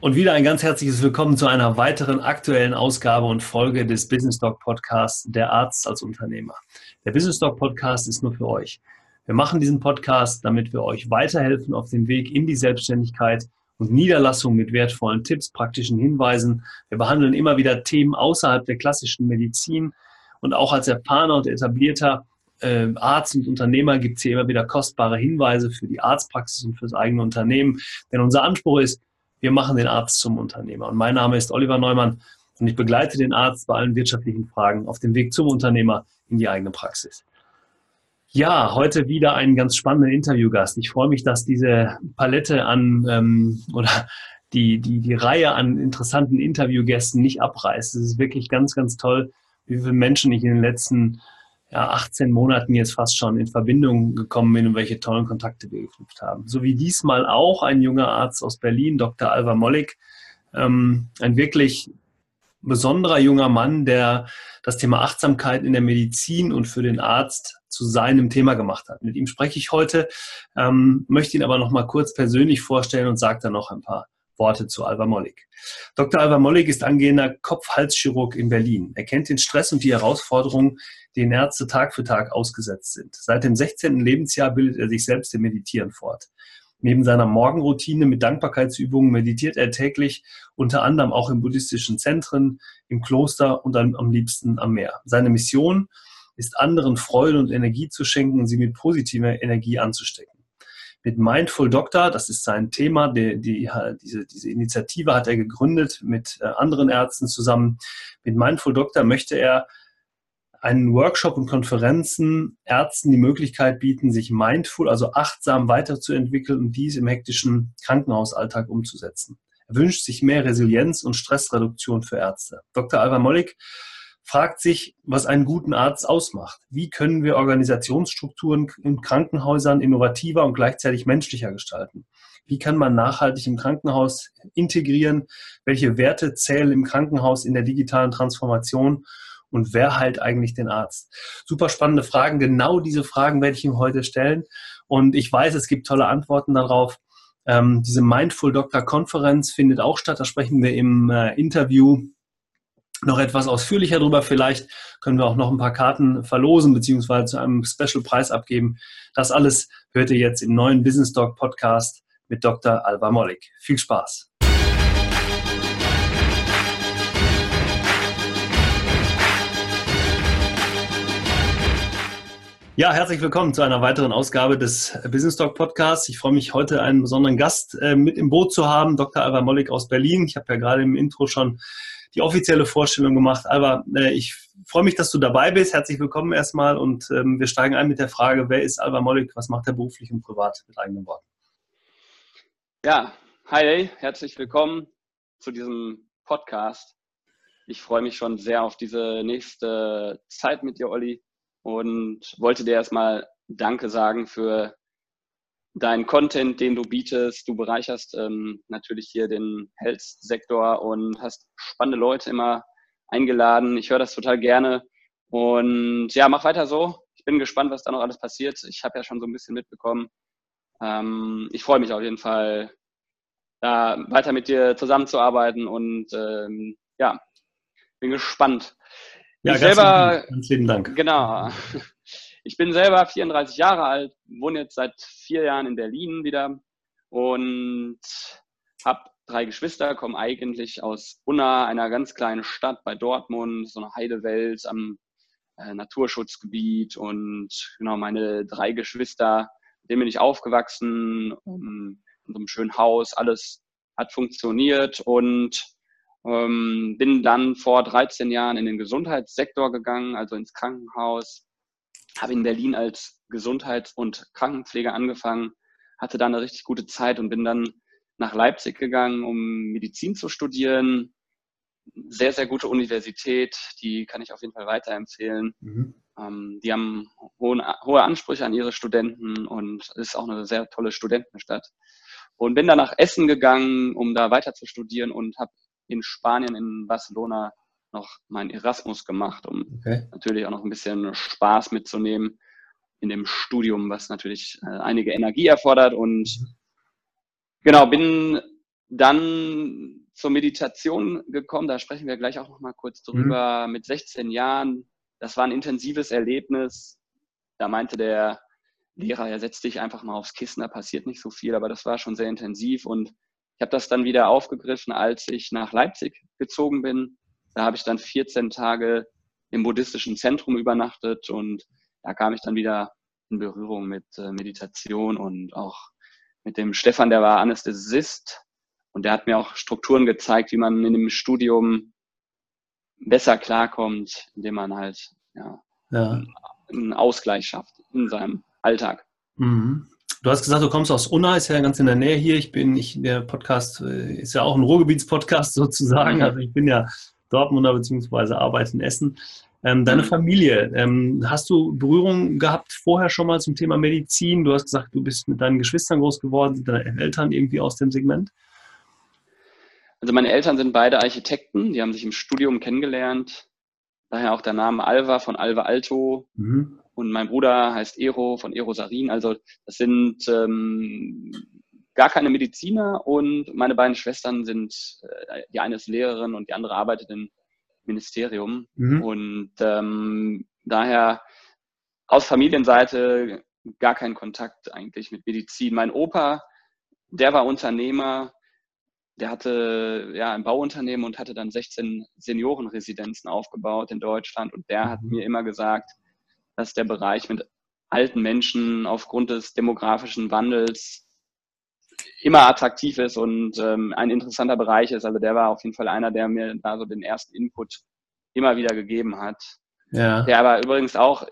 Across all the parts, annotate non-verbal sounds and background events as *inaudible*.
Und wieder ein ganz herzliches Willkommen zu einer weiteren aktuellen Ausgabe und Folge des Business Doc Podcasts Der Arzt als Unternehmer. Der Business Doc Podcast ist nur für euch. Wir machen diesen Podcast, damit wir euch weiterhelfen auf dem Weg in die Selbstständigkeit und Niederlassung mit wertvollen Tipps, praktischen Hinweisen. Wir behandeln immer wieder Themen außerhalb der klassischen Medizin und auch als erfahrener und etablierter äh, Arzt und Unternehmer gibt es hier immer wieder kostbare Hinweise für die Arztpraxis und fürs eigene Unternehmen. Denn unser Anspruch ist, wir machen den Arzt zum Unternehmer. Und mein Name ist Oliver Neumann und ich begleite den Arzt bei allen wirtschaftlichen Fragen auf dem Weg zum Unternehmer in die eigene Praxis. Ja, heute wieder einen ganz spannenden Interviewgast. Ich freue mich, dass diese Palette an ähm, oder die, die, die Reihe an interessanten Interviewgästen nicht abreißt. Es ist wirklich ganz, ganz toll, wie viele Menschen ich in den letzten ja, 18 Monaten jetzt fast schon in Verbindung gekommen bin und welche tollen Kontakte wir geknüpft haben. So wie diesmal auch ein junger Arzt aus Berlin, Dr. Alva Mollig, ähm, ein wirklich besonderer junger Mann, der das Thema Achtsamkeit in der Medizin und für den Arzt zu seinem Thema gemacht hat. Mit ihm spreche ich heute, ähm, möchte ihn aber noch mal kurz persönlich vorstellen und sage dann noch ein paar Worte zu Alva Mollig. Dr. Alva Mollig ist angehender Kopf-Hals-Chirurg in Berlin. Er kennt den Stress und die Herausforderungen, denen Ärzte Tag für Tag ausgesetzt sind. Seit dem 16. Lebensjahr bildet er sich selbst im Meditieren fort. Neben seiner Morgenroutine mit Dankbarkeitsübungen meditiert er täglich, unter anderem auch in buddhistischen Zentren, im Kloster und am liebsten am Meer. Seine Mission ist, anderen Freude und Energie zu schenken und sie mit positiver Energie anzustecken mit Mindful Doctor, das ist sein Thema, die, die, diese, diese Initiative hat er gegründet mit äh, anderen Ärzten zusammen. Mit Mindful Doctor möchte er einen Workshop und Konferenzen Ärzten die Möglichkeit bieten, sich mindful, also achtsam weiterzuentwickeln und dies im hektischen Krankenhausalltag umzusetzen. Er wünscht sich mehr Resilienz und Stressreduktion für Ärzte. Dr. Alva Mollig fragt sich, was einen guten Arzt ausmacht. Wie können wir Organisationsstrukturen in Krankenhäusern innovativer und gleichzeitig menschlicher gestalten? Wie kann man nachhaltig im Krankenhaus integrieren? Welche Werte zählen im Krankenhaus in der digitalen Transformation? Und wer heilt eigentlich den Arzt? Super spannende Fragen. Genau diese Fragen werde ich ihm heute stellen. Und ich weiß, es gibt tolle Antworten darauf. Ähm, diese Mindful Doctor Konferenz findet auch statt. Da sprechen wir im äh, Interview noch etwas ausführlicher darüber. Vielleicht können wir auch noch ein paar Karten verlosen beziehungsweise zu einem Special-Preis abgeben. Das alles hört ihr jetzt im neuen Business Talk Podcast mit Dr. Alba Mollig. Viel Spaß! Ja, herzlich willkommen zu einer weiteren Ausgabe des Business Talk Podcasts. Ich freue mich, heute einen besonderen Gast äh, mit im Boot zu haben, Dr. Alba Mollig aus Berlin. Ich habe ja gerade im Intro schon die offizielle Vorstellung gemacht. Aber äh, ich freue mich, dass du dabei bist. Herzlich willkommen erstmal und ähm, wir steigen ein mit der Frage, wer ist Alba Mollig, was macht er beruflich und privat mit eigenen Worten? Ja, hi, herzlich willkommen zu diesem Podcast. Ich freue mich schon sehr auf diese nächste Zeit mit dir, Olli, und wollte dir erstmal Danke sagen für dein Content, den du bietest. Du bereicherst ähm, natürlich hier den Health-Sektor und hast spannende Leute immer eingeladen. Ich höre das total gerne. Und ja, mach weiter so. Ich bin gespannt, was da noch alles passiert. Ich habe ja schon so ein bisschen mitbekommen. Ähm, ich freue mich auf jeden Fall, da weiter mit dir zusammenzuarbeiten und ähm, ja, bin gespannt. Ja, ich ganz, selber, ganz lieben Dank. Genau. *laughs* Ich bin selber 34 Jahre alt, wohne jetzt seit vier Jahren in Berlin wieder und habe drei Geschwister, komme eigentlich aus Unna, einer ganz kleinen Stadt bei Dortmund, so eine Heidewelt am äh, Naturschutzgebiet und genau meine drei Geschwister, mit denen bin ich aufgewachsen, um, in so einem schönen Haus, alles hat funktioniert und ähm, bin dann vor 13 Jahren in den Gesundheitssektor gegangen, also ins Krankenhaus, habe in Berlin als Gesundheits- und Krankenpfleger angefangen, hatte da eine richtig gute Zeit und bin dann nach Leipzig gegangen, um Medizin zu studieren. Sehr, sehr gute Universität, die kann ich auf jeden Fall weiterempfehlen. Mhm. Ähm, die haben hohen, hohe Ansprüche an ihre Studenten und ist auch eine sehr tolle Studentenstadt. Und bin dann nach Essen gegangen, um da weiter zu studieren und habe in Spanien, in Barcelona, noch meinen Erasmus gemacht, um okay. natürlich auch noch ein bisschen Spaß mitzunehmen in dem Studium, was natürlich äh, einige Energie erfordert. Und mhm. genau, bin dann zur Meditation gekommen, da sprechen wir gleich auch noch mal kurz drüber, mhm. mit 16 Jahren. Das war ein intensives Erlebnis. Da meinte der Lehrer, ja, setz dich einfach mal aufs Kissen, da passiert nicht so viel, aber das war schon sehr intensiv und ich habe das dann wieder aufgegriffen, als ich nach Leipzig gezogen bin. Da habe ich dann 14 Tage im buddhistischen Zentrum übernachtet und da kam ich dann wieder in Berührung mit äh, Meditation und auch mit dem Stefan, der war Anästhesist und der hat mir auch Strukturen gezeigt, wie man in dem Studium besser klarkommt, indem man halt ja, ja. einen Ausgleich schafft in seinem Alltag. Mhm. Du hast gesagt, du kommst aus Unna, ist ja ganz in der Nähe hier. Ich bin, ich, der Podcast äh, ist ja auch ein Ruhrgebietspodcast *laughs* sozusagen. Mhm. Also ich bin ja Dortmunder beziehungsweise arbeite in Essen. Ähm, deine mhm. Familie, ähm, hast du Berührung gehabt vorher schon mal zum Thema Medizin? Du hast gesagt, du bist mit deinen Geschwistern groß geworden, sind deine Eltern irgendwie aus dem Segment? Also meine Eltern sind beide Architekten, die haben sich im Studium kennengelernt. Daher auch der Name Alva von Alva Alto. Mhm. Und mein Bruder heißt Ero von Ero Sarin. Also das sind ähm, gar keine Mediziner und meine beiden Schwestern sind, äh, die eine ist Lehrerin und die andere arbeitet im Ministerium. Mhm. Und ähm, daher aus Familienseite gar keinen Kontakt eigentlich mit Medizin. Mein Opa, der war Unternehmer, der hatte ja ein Bauunternehmen und hatte dann 16 Seniorenresidenzen aufgebaut in Deutschland. Und der hat mhm. mir immer gesagt, dass der Bereich mit alten Menschen aufgrund des demografischen Wandels immer attraktiv ist und ähm, ein interessanter Bereich ist. Also der war auf jeden Fall einer, der mir da so den ersten Input immer wieder gegeben hat. Ja. Der war übrigens auch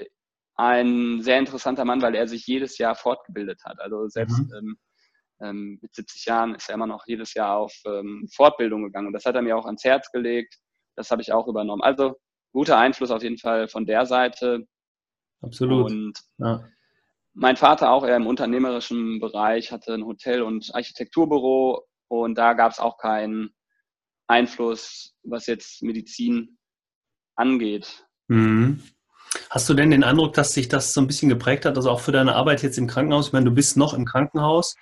ein sehr interessanter Mann, weil er sich jedes Jahr fortgebildet hat. Also selbst mhm. ähm, ähm, mit 70 Jahren ist er immer noch jedes Jahr auf ähm, Fortbildung gegangen. Und das hat er mir auch ans Herz gelegt. Das habe ich auch übernommen. Also guter Einfluss auf jeden Fall von der Seite. Absolut. Und ja. Mein Vater auch eher im unternehmerischen Bereich, hatte ein Hotel- und Architekturbüro und da gab es auch keinen Einfluss, was jetzt Medizin angeht. Mhm. Hast du denn den Eindruck, dass sich das so ein bisschen geprägt hat, also auch für deine Arbeit jetzt im Krankenhaus? Ich meine, du bist noch im Krankenhaus,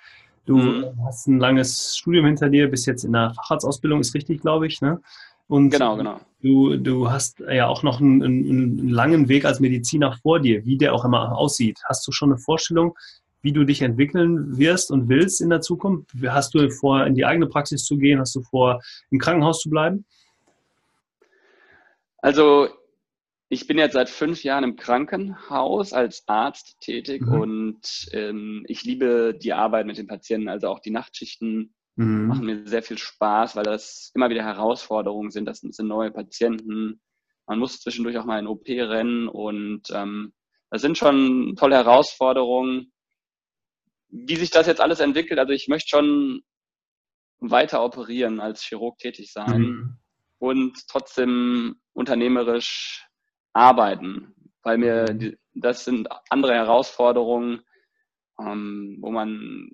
Du mhm. hast ein langes Studium hinter dir, bist jetzt in der Facharztausbildung, ist richtig, glaube ich. Ne? Und genau, genau. Du, du hast ja auch noch einen, einen, langen Weg als Mediziner vor dir, wie der auch immer aussieht. Hast du schon eine Vorstellung, wie du dich entwickeln wirst und willst in der Zukunft? Hast du vor, in die eigene Praxis zu gehen? Hast du vor, im Krankenhaus zu bleiben? Also ich bin jetzt seit fünf Jahren im Krankenhaus als Arzt tätig mhm. und ähm, ich liebe die Arbeit mit den Patienten, also auch die Nachtschichten mhm. machen mir sehr viel Spaß, weil das immer wieder Herausforderungen sind. Das sind neue Patienten. Man muss zwischendurch auch mal in OP rennen und ähm, das sind schon tolle Herausforderungen. Wie sich das jetzt alles entwickelt, also ich möchte schon weiter operieren, als Chirurg tätig sein mhm. und trotzdem unternehmerisch arbeiten, weil mir mhm. das sind andere Herausforderungen, ähm, wo man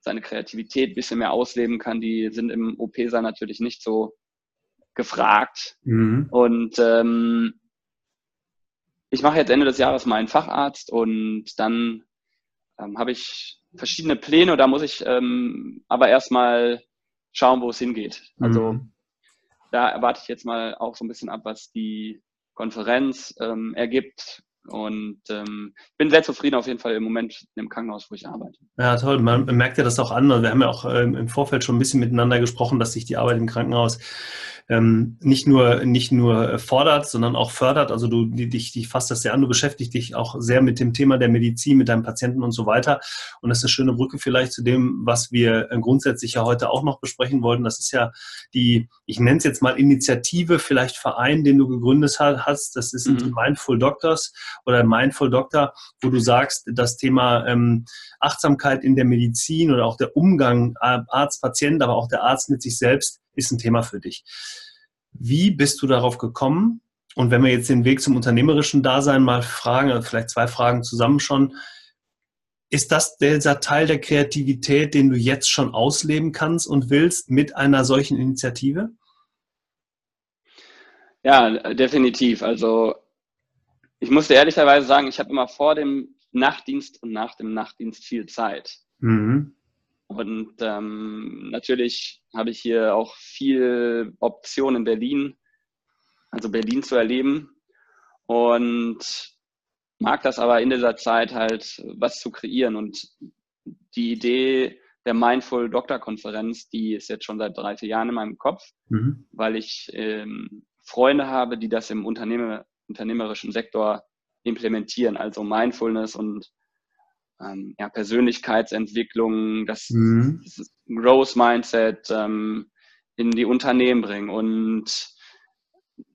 seine Kreativität ein bisschen mehr ausleben kann. Die sind im OP-Saal natürlich nicht so gefragt. Mhm. Und ähm, ich mache jetzt Ende des Jahres meinen Facharzt und dann ähm, habe ich verschiedene Pläne. Da muss ich ähm, aber erstmal schauen, wo es hingeht. Also mhm. da erwarte ich jetzt mal auch so ein bisschen ab, was die Konferenz ähm, ergibt. Und ähm, bin sehr zufrieden auf jeden Fall im Moment im Krankenhaus, wo ich arbeite. Ja, toll. Man merkt ja das auch an. Wir haben ja auch ähm, im Vorfeld schon ein bisschen miteinander gesprochen, dass sich die Arbeit im Krankenhaus ähm, nicht nur nicht nur fordert, sondern auch fördert. Also du dich, dich fasst das sehr an, du beschäftigst dich auch sehr mit dem Thema der Medizin, mit deinem Patienten und so weiter. Und das ist eine schöne Brücke vielleicht zu dem, was wir äh, grundsätzlich ja heute auch noch besprechen wollten. Das ist ja die, ich nenne es jetzt mal Initiative, vielleicht Verein, den du gegründet hast. Das ist mhm. Mindful Doctors oder Mindful Doctor, wo du sagst, das Thema ähm, Achtsamkeit in der Medizin oder auch der Umgang äh, Arzt-Patient, aber auch der Arzt mit sich selbst ist ein Thema für dich. Wie bist du darauf gekommen? Und wenn wir jetzt den Weg zum unternehmerischen Dasein mal fragen, oder vielleicht zwei Fragen zusammen schon, ist das dieser Teil der Kreativität, den du jetzt schon ausleben kannst und willst mit einer solchen Initiative? Ja, definitiv. Also ich musste ehrlicherweise sagen, ich habe immer vor dem Nachtdienst und nach dem Nachtdienst viel Zeit. Mhm. Und ähm, natürlich habe ich hier auch viel Option in Berlin, also Berlin zu erleben. Und mag das aber in dieser Zeit halt was zu kreieren. Und die Idee der Mindful Doctor Konferenz, die ist jetzt schon seit drei, vier Jahren in meinem Kopf, mhm. weil ich ähm, Freunde habe, die das im Unternehmer, unternehmerischen Sektor implementieren, also Mindfulness und ähm, ja, Persönlichkeitsentwicklung, das, mhm. das Growth Mindset ähm, in die Unternehmen bringen. Und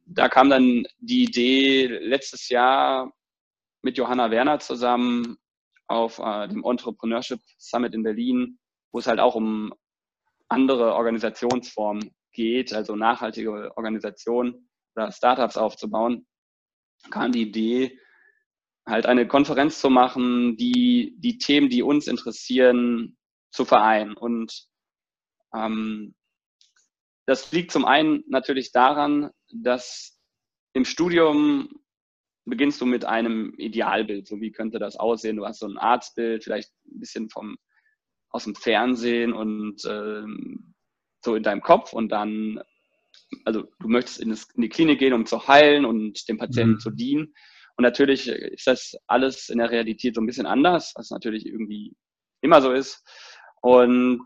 da kam dann die Idee letztes Jahr mit Johanna Werner zusammen auf äh, dem Entrepreneurship Summit in Berlin, wo es halt auch um andere Organisationsformen geht, also nachhaltige Organisationen oder Startups aufzubauen, kam die Idee, halt eine Konferenz zu machen, die die Themen, die uns interessieren, zu vereinen. Und ähm, das liegt zum einen natürlich daran, dass im Studium beginnst du mit einem Idealbild. So wie könnte das aussehen? Du hast so ein Arztbild, vielleicht ein bisschen vom aus dem Fernsehen und ähm, so in deinem Kopf und dann, also du möchtest in, das, in die Klinik gehen, um zu heilen und dem Patienten mhm. zu dienen. Und natürlich ist das alles in der Realität so ein bisschen anders, was natürlich irgendwie immer so ist. Und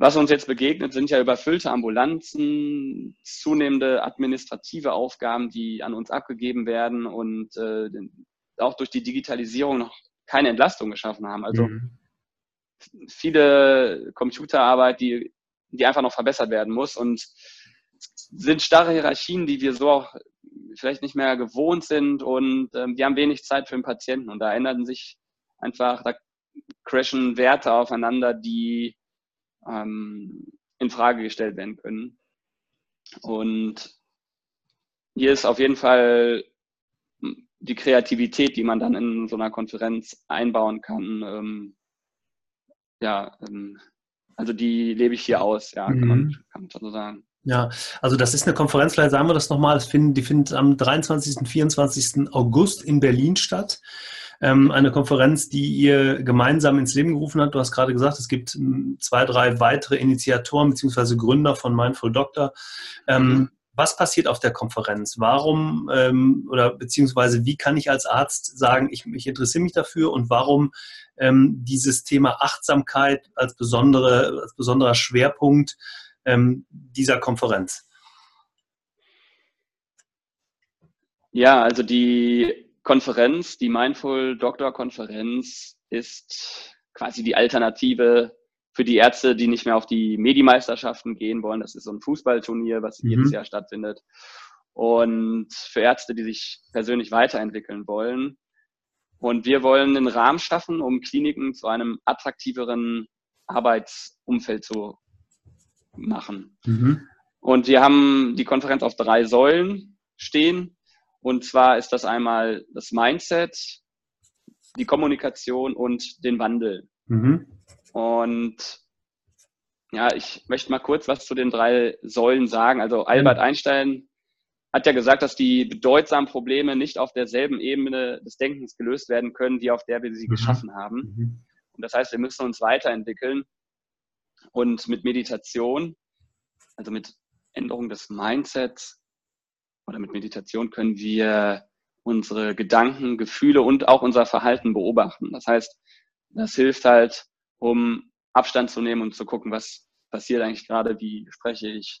was uns jetzt begegnet, sind ja überfüllte Ambulanzen, zunehmende administrative Aufgaben, die an uns abgegeben werden und äh, auch durch die Digitalisierung noch keine Entlastung geschaffen haben. Also mhm. viele Computerarbeit, die, die einfach noch verbessert werden muss und sind starre Hierarchien, die wir so auch vielleicht nicht mehr gewohnt sind und ähm, die haben wenig Zeit für den Patienten und da ändern sich einfach, da crashen Werte aufeinander, die ähm, in Frage gestellt werden können. Und hier ist auf jeden Fall die Kreativität, die man dann in so einer Konferenz einbauen kann. Ähm, ja, ähm, also die lebe ich hier aus, ja, kann, man, mhm. kann man so sagen. Ja, also das ist eine Konferenz, vielleicht sagen wir das nochmal, die findet am 23. und 24. August in Berlin statt. Ähm, eine Konferenz, die ihr gemeinsam ins Leben gerufen habt. Du hast gerade gesagt, es gibt hm, zwei, drei weitere Initiatoren bzw. Gründer von Mindful Doctor. Ähm, mhm. was passiert auf der Konferenz? Warum ähm, oder beziehungsweise wie kann ich als Arzt sagen, ich, ich interessiere mich dafür und warum dieses Thema Achtsamkeit als, besondere, als besonderer Schwerpunkt ähm, dieser Konferenz? Ja, also die Konferenz, die Mindful Doctor Konferenz ist quasi die Alternative für die Ärzte, die nicht mehr auf die Medimeisterschaften gehen wollen. Das ist so ein Fußballturnier, was mhm. jedes Jahr stattfindet. Und für Ärzte, die sich persönlich weiterentwickeln wollen. Und wir wollen einen Rahmen schaffen, um Kliniken zu einem attraktiveren Arbeitsumfeld zu machen. Mhm. Und wir haben die Konferenz auf drei Säulen stehen. Und zwar ist das einmal das Mindset, die Kommunikation und den Wandel. Mhm. Und ja, ich möchte mal kurz was zu den drei Säulen sagen. Also Albert Einstein hat ja gesagt, dass die bedeutsamen Probleme nicht auf derselben Ebene des Denkens gelöst werden können, wie auf der wir sie mhm. geschaffen haben. Mhm. Und das heißt, wir müssen uns weiterentwickeln. Und mit Meditation, also mit Änderung des Mindsets oder mit Meditation können wir unsere Gedanken, Gefühle und auch unser Verhalten beobachten. Das heißt, das hilft halt, um Abstand zu nehmen und zu gucken, was passiert eigentlich gerade, wie spreche ich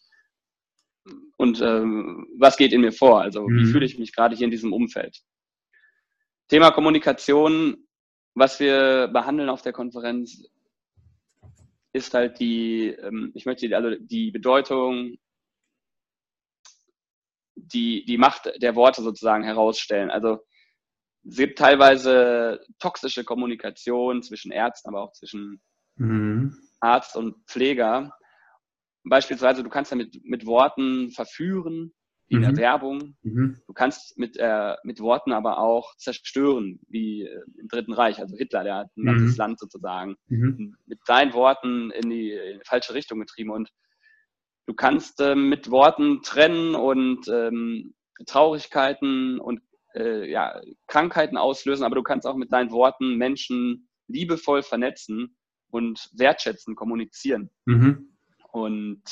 und ähm, was geht in mir vor, also wie mhm. fühle ich mich gerade hier in diesem Umfeld. Thema Kommunikation, was wir behandeln auf der Konferenz, ist halt die, ähm, ich möchte also die Bedeutung, die, die Macht der Worte sozusagen herausstellen. Also es gibt teilweise toxische Kommunikation zwischen Ärzten, aber auch zwischen mhm. Arzt und Pfleger. Beispielsweise, du kannst ja mit, mit Worten verführen, in der mhm. Werbung. Mhm. Du kannst mit, äh, mit Worten aber auch zerstören, wie äh, im Dritten Reich, also Hitler, der hat ein ganzes mhm. Land sozusagen mhm. mit seinen Worten in die, in die, falsche Richtung getrieben. Und du kannst äh, mit Worten trennen und ähm, Traurigkeiten und äh, ja, Krankheiten auslösen, aber du kannst auch mit deinen Worten Menschen liebevoll vernetzen und wertschätzen kommunizieren. Mhm. Und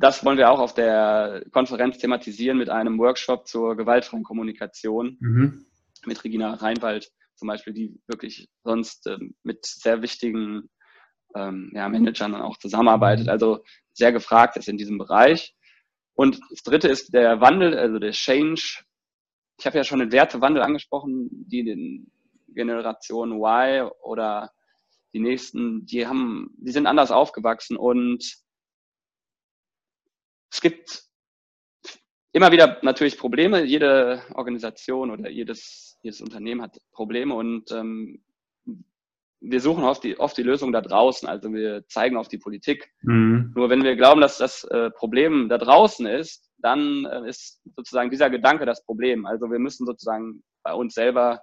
das wollen wir auch auf der Konferenz thematisieren mit einem Workshop zur gewaltfreien Kommunikation mhm. mit Regina Reinwald zum Beispiel, die wirklich sonst ähm, mit sehr wichtigen ähm, ja, Managern auch zusammenarbeitet, mhm. also sehr gefragt ist in diesem Bereich. Und das dritte ist der Wandel, also der Change. Ich habe ja schon den Wertewandel angesprochen, die den Generation Y oder die nächsten, die haben, die sind anders aufgewachsen und es gibt immer wieder natürlich Probleme. Jede Organisation oder jedes, jedes Unternehmen hat Probleme und ähm, wir suchen oft die, oft die Lösung da draußen. Also wir zeigen auf die Politik. Mhm. Nur wenn wir glauben, dass das äh, Problem da draußen ist, dann äh, ist sozusagen dieser Gedanke das Problem. Also wir müssen sozusagen bei uns selber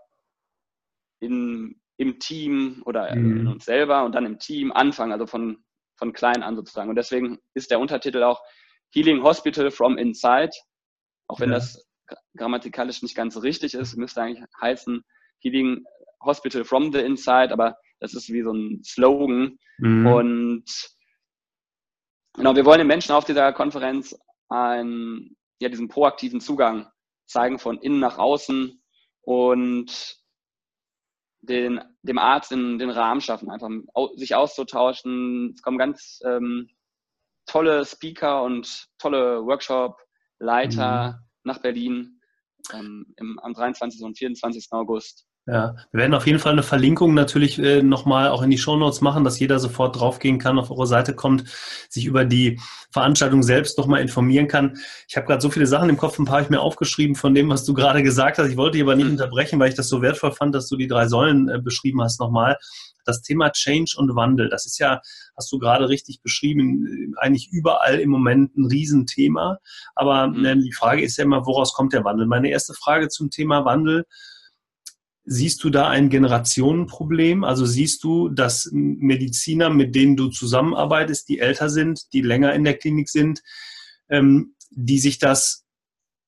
in, im Team oder mhm. in uns selber und dann im Team anfangen, also von, von klein an sozusagen. Und deswegen ist der Untertitel auch Healing Hospital from Inside, auch wenn ja. das grammatikalisch nicht ganz so richtig ist, müsste eigentlich heißen Healing Hospital from the Inside, aber das ist wie so ein Slogan. Mhm. Und genau, wir wollen den Menschen auf dieser Konferenz einen, ja, diesen proaktiven Zugang zeigen von innen nach außen und den, dem Arzt in den Rahmen schaffen, einfach sich auszutauschen. Es kommen ganz ähm, tolle Speaker und tolle Workshop-Leiter mhm. nach Berlin ähm, im, am 23. und 24. August. Ja, wir werden auf jeden Fall eine Verlinkung natürlich äh, nochmal auch in die Shownotes machen, dass jeder sofort draufgehen kann, auf eure Seite kommt, sich über die Veranstaltung selbst nochmal informieren kann. Ich habe gerade so viele Sachen im Kopf, ein paar habe ich mir aufgeschrieben von dem, was du gerade gesagt hast. Ich wollte dich aber nicht mhm. unterbrechen, weil ich das so wertvoll fand, dass du die drei Säulen äh, beschrieben hast nochmal. Das Thema Change und Wandel, das ist ja, hast du gerade richtig beschrieben, eigentlich überall im Moment ein Riesenthema. Aber äh, die Frage ist ja immer, woraus kommt der Wandel? Meine erste Frage zum Thema Wandel Siehst du da ein Generationenproblem? Also siehst du, dass Mediziner, mit denen du zusammenarbeitest, die älter sind, die länger in der Klinik sind, ähm, die sich das,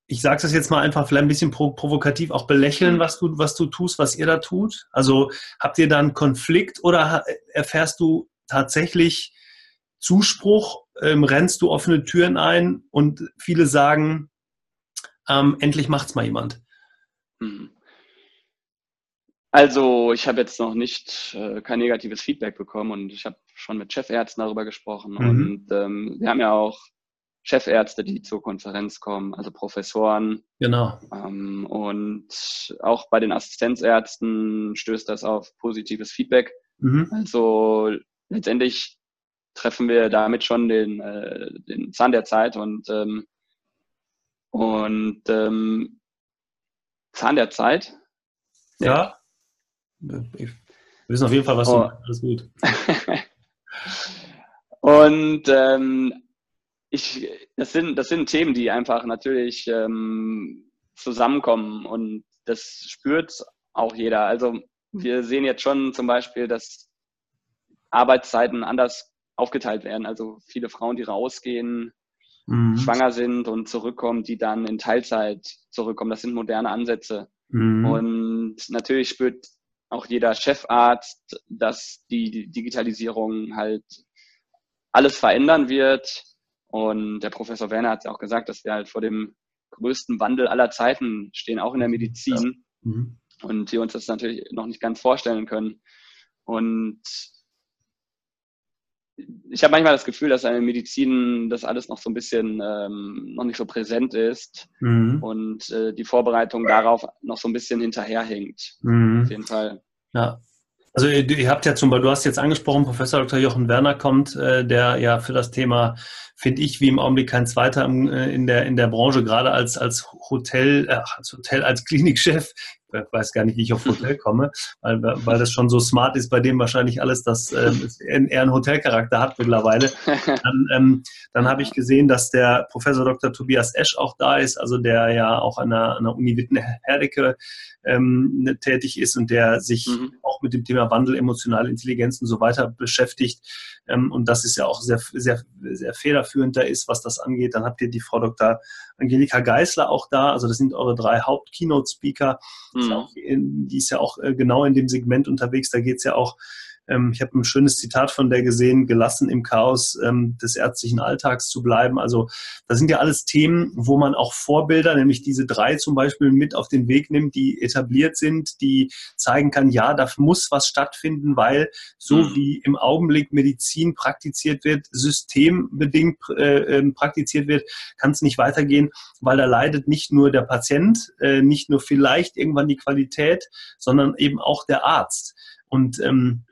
ich sage das jetzt mal einfach vielleicht ein bisschen provokativ, auch belächeln, mhm. was du, was du tust, was ihr da tut? Also habt ihr da einen Konflikt oder erfährst du tatsächlich Zuspruch, ähm, rennst du offene Türen ein und viele sagen, ähm, endlich macht's mal jemand? Mhm. Also ich habe jetzt noch nicht äh, kein negatives Feedback bekommen und ich habe schon mit Chefärzten darüber gesprochen mhm. und ähm, wir haben ja auch Chefärzte, die zur Konferenz kommen, also Professoren. Genau. Ähm, und auch bei den Assistenzärzten stößt das auf positives Feedback. Mhm. Also letztendlich treffen wir damit schon den, äh, den Zahn der Zeit und, ähm, und ähm, Zahn der Zeit. Ja. Wir wissen auf jeden Fall, was oh. du meinst. Alles gut. *laughs* Und ähm, ich, das, sind, das sind Themen, die einfach natürlich ähm, zusammenkommen und das spürt auch jeder. Also wir sehen jetzt schon zum Beispiel, dass Arbeitszeiten anders aufgeteilt werden. Also viele Frauen, die rausgehen, mhm. schwanger sind und zurückkommen, die dann in Teilzeit zurückkommen. Das sind moderne Ansätze. Mhm. Und natürlich spürt auch jeder Chefarzt, dass die Digitalisierung halt alles verändern wird. Und der Professor Werner hat ja auch gesagt, dass wir halt vor dem größten Wandel aller Zeiten stehen, auch in der Medizin. Ja. Mhm. Und wir uns das natürlich noch nicht ganz vorstellen können. Und ich habe manchmal das Gefühl, dass in der Medizin das alles noch so ein bisschen ähm, noch nicht so präsent ist mhm. und äh, die Vorbereitung darauf noch so ein bisschen hinterherhinkt. Mhm. Auf jeden Fall. Ja. Also ihr, ihr, habt ja zum Beispiel, du hast jetzt angesprochen, Professor Dr. Jochen Werner kommt, äh, der ja für das Thema, finde ich, wie im Augenblick kein zweiter im, äh, in, der, in der Branche, gerade als, als Hotel, äh, als Hotel, als Klinikchef weiß gar nicht, wie ich auf Hotel komme, weil, weil das schon so smart ist bei dem wahrscheinlich alles, dass äh, er einen Hotelcharakter hat mittlerweile. *laughs* Dann, ähm, dann habe ich gesehen, dass der Professor Dr. Tobias Esch auch da ist, also der ja auch an der, an der Uni Witten-Herdecke ähm, ne, tätig ist und der sich mhm. auch mit dem Thema Wandel, emotionale Intelligenz und so weiter beschäftigt. Ähm, und das ist ja auch sehr, sehr, sehr federführend da ist, was das angeht. Dann habt ihr die Frau Dr. Angelika Geisler auch da. Also das sind eure drei Haupt-Keynote-Speaker. Mhm. Die ist ja auch äh, genau in dem Segment unterwegs. Da geht es ja auch Ähm, ich habe ein schönes Zitat von der gesehen, gelassen im Chaos ähm, des ärztlichen Alltags zu bleiben. Also das sind ja alles Themen, wo man auch Vorbilder, nämlich diese drei zum Beispiel mit auf den Weg nimmt, die etabliert sind, die zeigen kann, ja, da muss was stattfinden, weil so mhm. wie im Augenblick Medizin praktiziert wird, systembedingt äh, ähm, praktiziert wird, kann es nicht weitergehen, weil da leidet nicht nur der Patient, äh, nicht nur vielleicht irgendwann die Qualität, sondern eben auch der Arzt. Und ähm,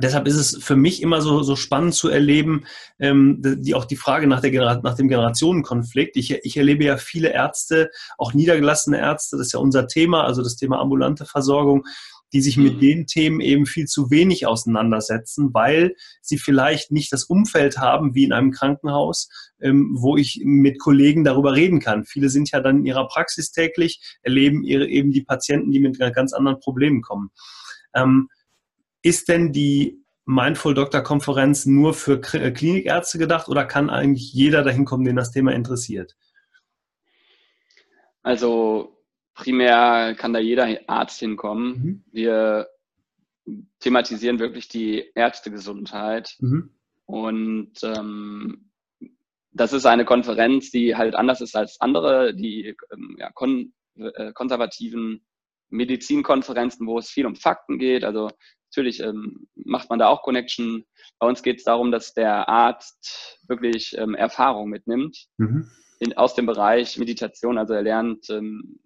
deshalb ist es für mich immer so, so spannend zu erleben, ähm, die, auch die Frage nach, der, nach dem Generationenkonflikt. Ich, ich erlebe ja viele Ärzte, auch niedergelassene Ärzte, das ist ja unser Thema, also das Thema ambulante Versorgung, die sich mit mhm. den Themen eben viel zu wenig auseinandersetzen, weil sie vielleicht nicht das Umfeld haben wie in einem Krankenhaus, ähm, wo ich mit Kollegen darüber reden kann. Viele sind ja dann in ihrer Praxis täglich, erleben ihre, eben die Patienten, die mit ganz anderen Problemen kommen. Ähm, ist denn die Mindful Doctor Konferenz nur für äh, Klinikärzte gedacht oder kann eigentlich jeder dahin kommen, den das Thema interessiert? Also primär kann da jeder Arzt hinkommen. Mhm. Wir thematisieren wirklich die Ärztegesundheit. Mhm. Und ähm, das ist eine Konferenz, die halt anders ist als andere, die ähm, ja, kon äh, konservativen Medizinkonferenzen, wo es viel um Fakten geht. Also natürlich ähm, macht man da auch Connection. Bei uns geht es darum, dass der Arzt wirklich ähm, Erfahrung mitnimmt mhm. in, aus dem Bereich Meditation. Also er lernt ähm,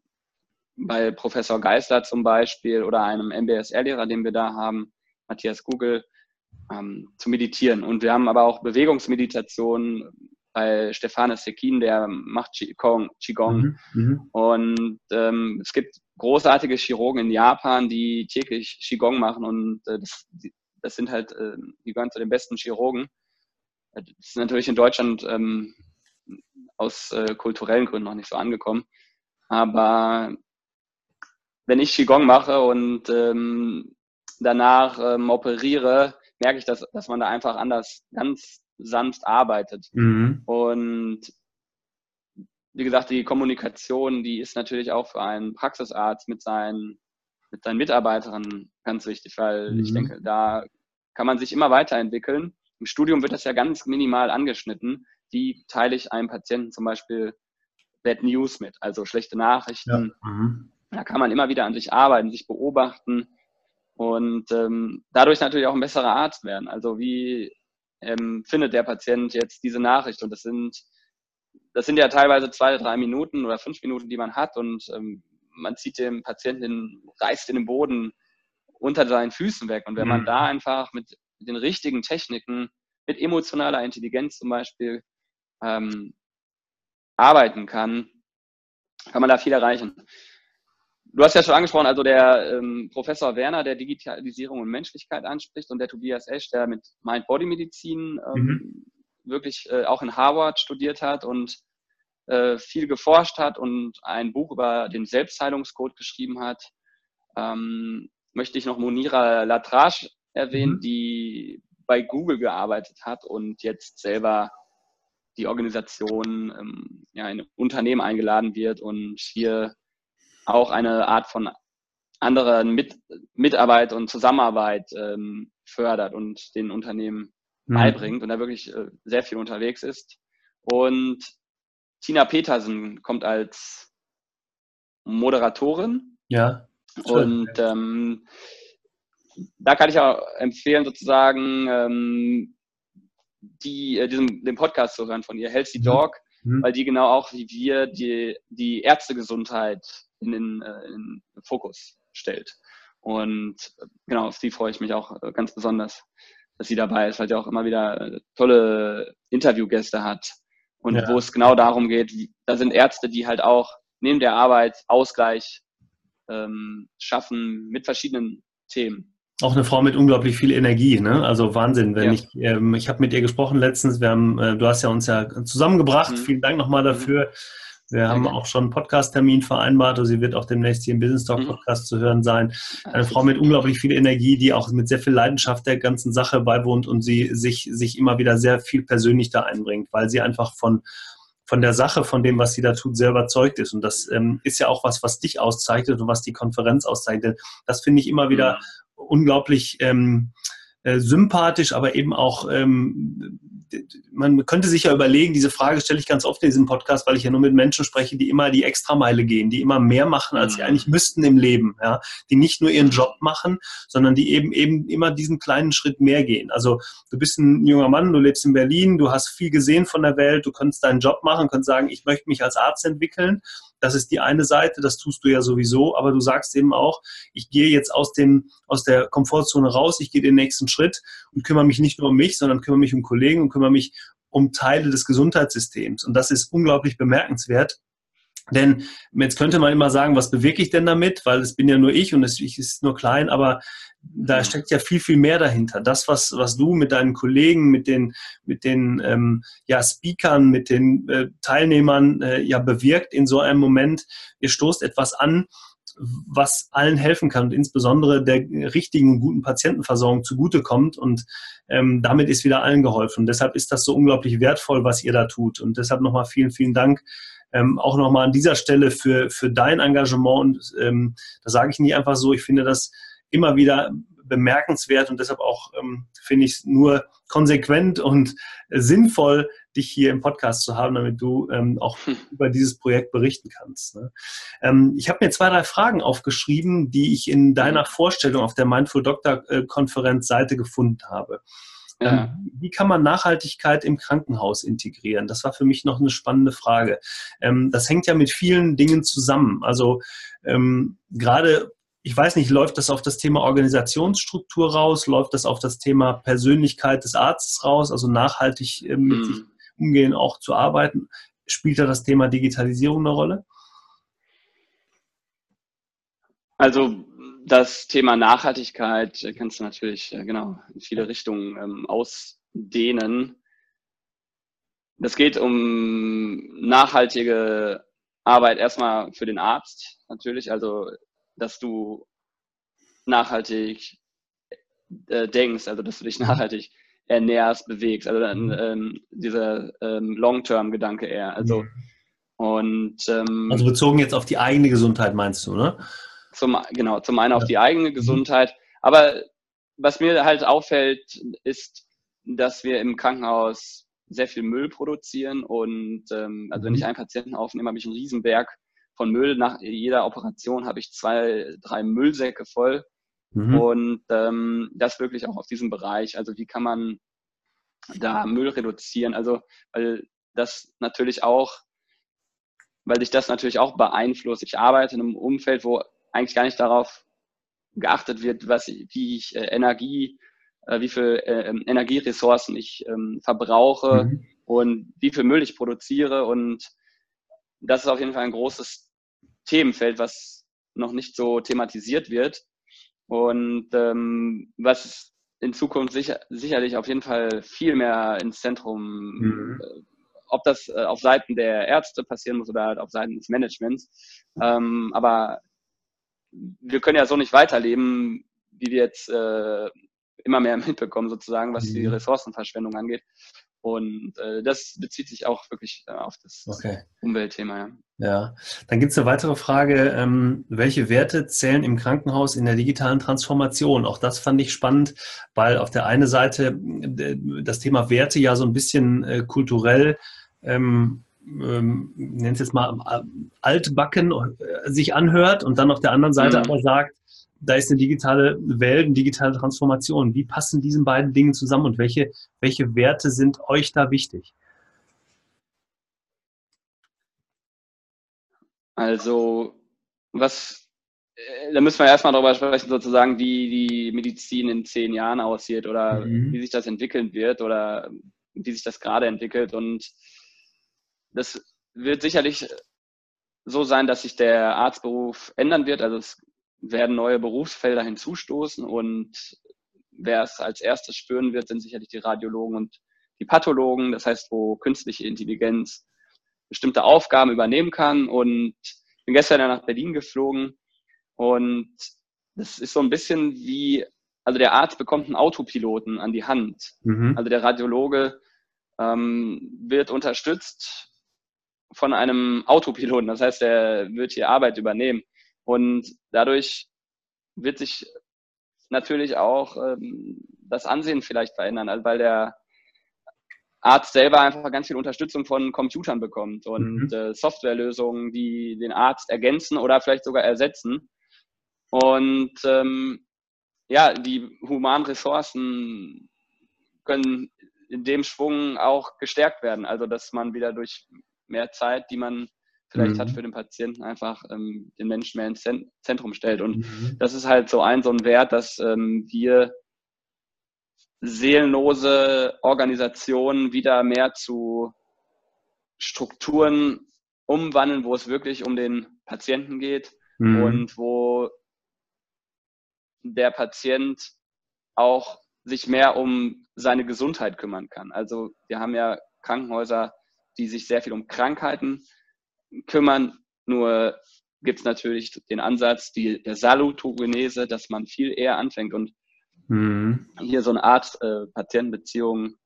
bei Professor Geisler zum Beispiel oder einem MBSR-Lehrer, den wir da haben, Matthias Google, ähm, zu meditieren. Und wir haben aber auch Bewegungsmeditation bei Stefanes Sekin, der macht Qigong. Qigong. Mhm, mhm. Und ähm, es gibt großartige Chirurgen in Japan, die täglich Qigong machen und äh, das, das, sind halt, äh, die gehören zu den besten Chirurgen. Das ist natürlich in Deutschland ähm, aus äh, kulturellen Gründen noch nicht so angekommen. Aber wenn ich Qigong mache und ähm, danach ähm, operiere, merke ich, dass, dass man da einfach anders, ganz sanft arbeitet. Mhm. Und wie gesagt, die Kommunikation, die ist natürlich auch für einen Praxisarzt mit seinen, mit seinen Mitarbeitern ganz wichtig, weil mhm. ich denke, da kann man sich immer weiterentwickeln. Im Studium wird das ja ganz minimal angeschnitten. Wie teile ich einem Patienten zum Beispiel Bad News mit, also schlechte Nachrichten. Ja. Mhm. Da kann man immer wieder an sich arbeiten, sich beobachten und ähm, dadurch natürlich auch ein besserer Arzt werden. Also wie ähm, findet der Patient jetzt diese Nachricht? Und das sind das sind ja teilweise zwei, drei Minuten oder fünf Minuten, die man hat und ähm, man zieht dem Patienten den, reißt in den Boden unter seinen Füßen weg. Und wenn man mhm. da einfach mit den richtigen Techniken, mit emotionaler Intelligenz zum Beispiel, ähm, arbeiten kann, kann man da viel erreichen. Du hast ja schon angesprochen, also der ähm, Professor Werner, der Digitalisierung und Menschlichkeit anspricht und der Tobias Esch, der mit Mind-Body-Medizin ähm, mhm wirklich äh, auch in Harvard studiert hat und äh, viel geforscht hat und ein Buch über den Selbstheilungscode geschrieben hat, ähm, möchte ich noch Monira Latrage erwähnen, mhm. die bei Google gearbeitet hat und jetzt selber die Organisation ähm, ja, in Unternehmen eingeladen wird und hier auch eine Art von anderen Mit Mitarbeit und Zusammenarbeit ähm, fördert und den Unternehmen mhm. beibringt und da wirklich äh, sehr viel unterwegs ist. Und Tina Petersen kommt als Moderatorin. Ja. Und ähm, da kann ich auch empfehlen, sozusagen ähm, die, äh, diesen, den Podcast zu hören von ihr, Healthy mhm. Dog, mhm. weil die genau auch wie wir die, die Ärztegesundheit in den, äh, in den Fokus stellt. Und äh, genau, auf die freue ich mich auch äh, ganz besonders dass sie dabei ist, weil sie auch immer wieder äh, tolle Interviewgäste hat. Und ja. wo es genau darum geht, da sind Ärzte, die halt auch neben der Arbeit Ausgleich ähm, schaffen mit verschiedenen Themen. Auch eine Frau mit unglaublich viel Energie, ne? Also Wahnsinn. Wenn ja. ich, ähm, ich habe mit ihr gesprochen letztens, wir haben, äh, du hast ja uns ja zusammengebracht. Mhm. Vielen Dank nochmal dafür. Mhm wir haben auch schon einen Podcast-Termin vereinbart. Also sie wird auch demnächst hier im Business Talk mhm. Podcast mhm. zu hören sein. Eine Frau mit unglaublich viel Energie, die auch mit sehr viel Leidenschaft der ganzen Sache beiwohnt und sie sich, sich immer wieder sehr viel persönlich da einbringt, weil sie einfach von, von der Sache, von dem, was sie da tut, sehr überzeugt ist. Und das ähm, ist ja auch was, was dich auszeichnet und was die Konferenz auszeichnet. Das finde ich immer wieder mhm. unglaublich ähm, äh, sympathisch, aber eben auch, ähm, man könnte sich ja überlegen, diese Frage stelle ich ganz oft in diesem Podcast, weil ich ja nur mit Menschen spreche, die immer die Extrameile gehen, die immer mehr machen, als sie mhm. eigentlich müssten im Leben, ja, die nicht nur ihren Job machen, sondern die eben eben immer diesen kleinen Schritt mehr gehen. Also du bist ein junger Mann, du lebst in Berlin, du hast viel gesehen von der Welt, du kannst deinen Job machen, kannst sagen, ich möchte mich als Arzt entwickeln das ist die eine Seite, das tust du ja sowieso, aber du sagst eben auch, ich gehe jetzt aus, dem, aus der Komfortzone raus, ich gehe den nächsten Schritt und kümmere mich nicht nur um mich, sondern kümmere mich um Kollegen und kümmere mich um Teile des Gesundheitssystems. Und das ist unglaublich bemerkenswert. Denn jetzt könnte man immer sagen, was bewirke ich denn damit? Weil es bin ja nur ich und es ist nur klein, aber da steckt ja viel, viel mehr dahinter. Das, was, was du mit deinen Kollegen, mit den, mit den ähm, ja, Speakern, mit den äh, Teilnehmern äh, ja bewirkt in so einem Moment, ihr stoßt etwas an, was allen helfen kann und insbesondere der richtigen und guten Patientenversorgung zugutekommt. Und ähm, damit ist wieder allen geholfen. Und deshalb ist das so unglaublich wertvoll, was ihr da tut. Und deshalb nochmal vielen, vielen Dank. Ähm, auch nochmal an dieser Stelle für, für dein Engagement. Und ähm, das sage ich nicht einfach so. Ich finde das immer wieder bemerkenswert und deshalb auch ähm, finde ich es nur konsequent und äh, sinnvoll, dich hier im Podcast zu haben, damit du ähm, auch hm. über dieses Projekt berichten kannst. Ne? Ähm, ich habe mir zwei, drei Fragen aufgeschrieben, die ich in deiner Vorstellung auf der Mindful Doctor äh, Konferenz Seite gefunden habe. Ja. Ähm, wie kann man Nachhaltigkeit im Krankenhaus integrieren? Das war für mich noch eine spannende Frage. Ähm, das hängt ja mit vielen Dingen zusammen. Also ähm, gerade ich weiß nicht, läuft das auf das Thema Organisationsstruktur raus? Läuft das auf das Thema Persönlichkeit des Arztes raus? Also nachhaltig äh, mit mhm. sich umgehen, auch zu arbeiten? Spielt da das Thema Digitalisierung eine Rolle? Also das Thema Nachhaltigkeit äh, kannst du natürlich äh, genau in viele Richtungen ähm, ausdehnen. Das geht um nachhaltige Arbeit erstmal für den Arzt natürlich, also dass du nachhaltig äh, denkst, also dass du dich *laughs* nachhaltig ernährst, bewegst. Also dann mhm. ähm, dieser ähm, Long-Term-Gedanke eher. Also mhm. und ähm, also bezogen jetzt auf die eigene Gesundheit meinst du, ne? Zum, genau, zum einen auf die eigene Gesundheit. Aber was mir halt auffällt, ist, dass wir im Krankenhaus sehr viel Müll produzieren und ähm, also wenn ich einen Patienten aufnehme, habe ich einen Riesenberg von Müll. Nach jeder Operation habe ich zwei, drei Müllsäcke voll. Mhm. Und ähm, das wirklich auch auf diesem Bereich. Also wie kann man da Müll reduzieren? Also weil das natürlich auch, weil sich das natürlich auch beeinflusst. Ich arbeite in einem Umfeld, wo eigentlich gar nicht darauf geachtet wird, was, wie ich äh, Energie, äh, wie viel äh, ähm, Energieressourcen ich ähm, verbrauche mhm. und wie viel Müll ich produziere und das ist auf jeden Fall ein großes Themenfeld, was noch nicht so thematisiert wird und ähm, was in Zukunft sicher, sicherlich auf jeden Fall viel mehr ins Zentrum, mhm. äh, ob das äh, auf Seiten der Ärzte passieren muss oder halt auf Seiten des Managements. Ähm, aber wir können ja so nicht weiterleben, wie wir jetzt äh, immer mehr *laughs* mitbekommen, sozusagen, was mhm. die Ressourcenverschwendung angeht. Und äh, das bezieht sich auch wirklich äh, auf das okay. Umweltthema. Ja, ja. dann gibt es eine weitere Frage. Ähm, welche Werte zählen im Krankenhaus in der digitalen Transformation? Auch das fand ich spannend, weil auf der einen Seite äh, das Thema Werte ja so ein bisschen äh, kulturell ähm, ähm, nennt es jetzt mal äh, altbacken äh, sich anhört und dann auf der anderen Seite mhm. aber sagt, da ist eine digitale Welt, eine digitale Transformation. Wie passen diese beiden Dinge zusammen und welche, welche Werte sind euch da wichtig? Also, was, äh, da müssen wir erstmal darüber sprechen, sozusagen, wie die Medizin in zehn Jahren aussieht oder mhm. wie sich das entwickeln wird oder wie sich das gerade entwickelt. Und das wird sicherlich so sein, dass sich der Arztberuf ändern wird. Also es werden neue Berufsfelder hinzustoßen und wer es als erstes spüren wird, sind sicherlich die Radiologen und die Pathologen, das heißt, wo künstliche Intelligenz bestimmte Aufgaben übernehmen kann. Und ich bin gestern ja nach Berlin geflogen und das ist so ein bisschen wie, also der Arzt bekommt einen Autopiloten an die Hand. Mhm. Also der Radiologe ähm, wird unterstützt von einem Autopiloten. Das heißt, er wird hier Arbeit übernehmen. Und dadurch wird sich natürlich auch ähm, das Ansehen vielleicht verändern, also weil der Arzt selber einfach ganz viel Unterstützung von Computern bekommt und mhm. äh, Softwarelösungen, die den Arzt ergänzen oder vielleicht sogar ersetzen. Und ähm, ja, die humanen Ressourcen können in dem Schwung auch gestärkt werden. Also dass man wieder durch mehr Zeit, die man vielleicht mhm. hat für den Patienten, einfach ähm, den Menschen mehr ins Zentrum stellt. Und mhm. das ist halt so ein, so ein Wert, dass ähm, wir seelenlose Organisationen wieder mehr zu Strukturen umwandeln, wo es wirklich um den Patienten geht mhm. und wo der Patient auch sich mehr um seine Gesundheit kümmern kann. Also wir haben ja Krankenhäuser, die sich sehr viel um Krankheiten kümmern. Nur gibt es natürlich den Ansatz die, der Salutogenese, dass man viel eher anfängt und mhm. hier so eine Art äh, Patientenbeziehung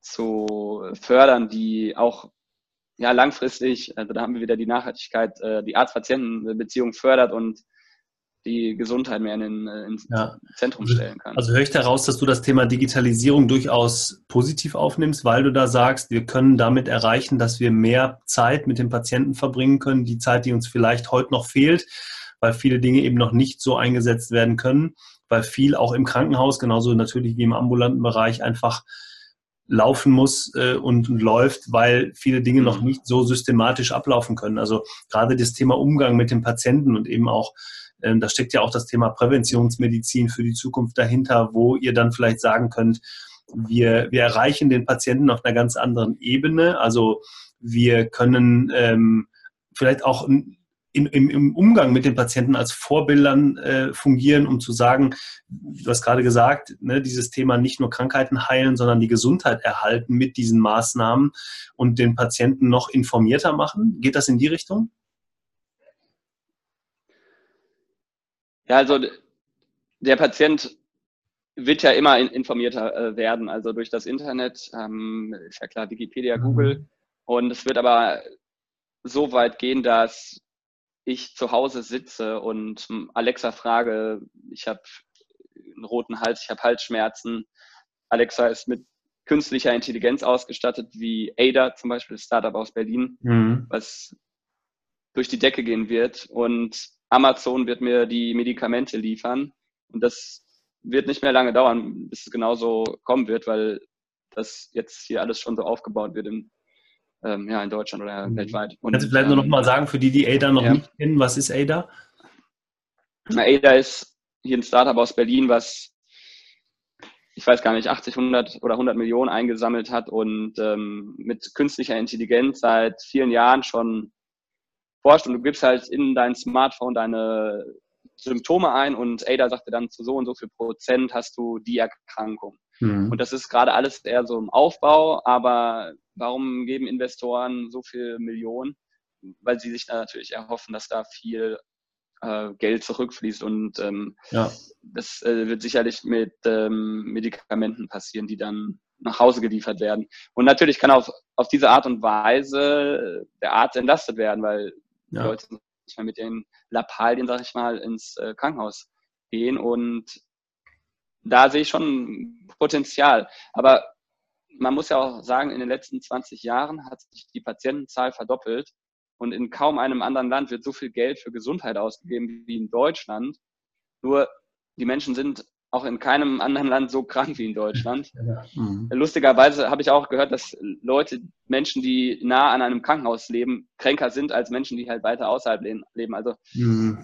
zu fördern, die auch ja, langfristig, also da haben wir wieder die Nachhaltigkeit, äh, die Arzt-Patienten-Beziehung fördert und die Gesundheit mehr in den, äh, ins ja. Zentrum stellen kann. Also höre ich daraus, dass du das Thema Digitalisierung durchaus positiv aufnimmst, weil du da sagst, wir können damit erreichen, dass wir mehr Zeit mit dem Patienten verbringen können, die Zeit, die uns vielleicht heute noch fehlt, weil viele Dinge eben noch nicht so eingesetzt werden können weil viel auch im Krankenhaus, genauso natürlich wie im ambulanten Bereich, einfach laufen muss äh, und, läuft, weil viele Dinge noch mhm. nicht so systematisch ablaufen können. Also gerade das Thema Umgang mit dem Patienten und eben auch, äh, da steckt ja auch das Thema Präventionsmedizin für die Zukunft dahinter, wo ihr dann vielleicht sagen könnt, wir, wir erreichen den Patienten auf einer ganz anderen Ebene. Also wir können ähm, vielleicht auch in, im, im, Umgang mit den Patienten als Vorbildern äh, fungieren, um zu sagen, du hast gerade gesagt, ne, dieses Thema nicht nur Krankheiten heilen, sondern die Gesundheit erhalten mit diesen Maßnahmen und den Patienten noch informierter machen. Geht das in die Richtung? Ja, also der Patient wird ja immer informierter äh, werden, also durch das Internet, ähm, ist ja klar, Wikipedia, Google. Mhm. Und es wird aber so weit gehen, dass ich zu Hause sitze und Alexa frage, ich habe einen roten Hals, ich habe Halsschmerzen. Alexa ist mit künstlicher Intelligenz ausgestattet, wie Ada zum Beispiel, das Startup aus Berlin, mhm. was durch die Decke gehen wird. Und Amazon wird mir die Medikamente liefern. Und das wird nicht mehr lange dauern, bis es genauso kommen wird, weil das jetzt hier alles schon so aufgebaut wird im ähm, ja, in Deutschland oder mhm. weltweit. Und, Kannst du vielleicht ähm, nur noch mal sagen, für die, die ADA noch ja. nicht kennen, was ist ADA? ADA ist hier ein Startup aus Berlin, was ich weiß gar nicht, 80, 100 oder 100 Millionen eingesammelt hat und ähm, mit künstlicher Intelligenz seit vielen Jahren schon forscht und du gibst halt in dein Smartphone deine Symptome ein und ADA sagte dann zu so und so viel Prozent hast du die Erkrankung. Mhm. Und das ist gerade alles eher so im Aufbau, aber warum geben Investoren so viel Millionen? Weil sie sich da natürlich erhoffen, dass da viel äh, Geld zurückfließt und ähm, ja. das äh, wird sicherlich mit ähm, Medikamenten passieren, die dann nach Hause geliefert werden. Und natürlich kann auf, auf diese Art und Weise der Arzt entlastet werden, weil ja. Leute nicht mehr mit den Lappalien, sag ich mal, ins äh, Krankenhaus gehen und da sehe ich schon Potenzial. Aber man muss ja auch sagen, in den letzten 20 Jahren hat sich die Patientenzahl verdoppelt und in kaum einem anderen Land wird so viel Geld für Gesundheit ausgegeben wie in Deutschland. Nur die Menschen sind auch in keinem anderen Land so krank wie in Deutschland. *laughs* Ja. Mhm. Lustigerweise habe ich auch gehört, dass Leute, Menschen, die nah an einem Krankenhaus leben, kränker sind als Menschen, die halt weiter außerhalb leben. Also mhm.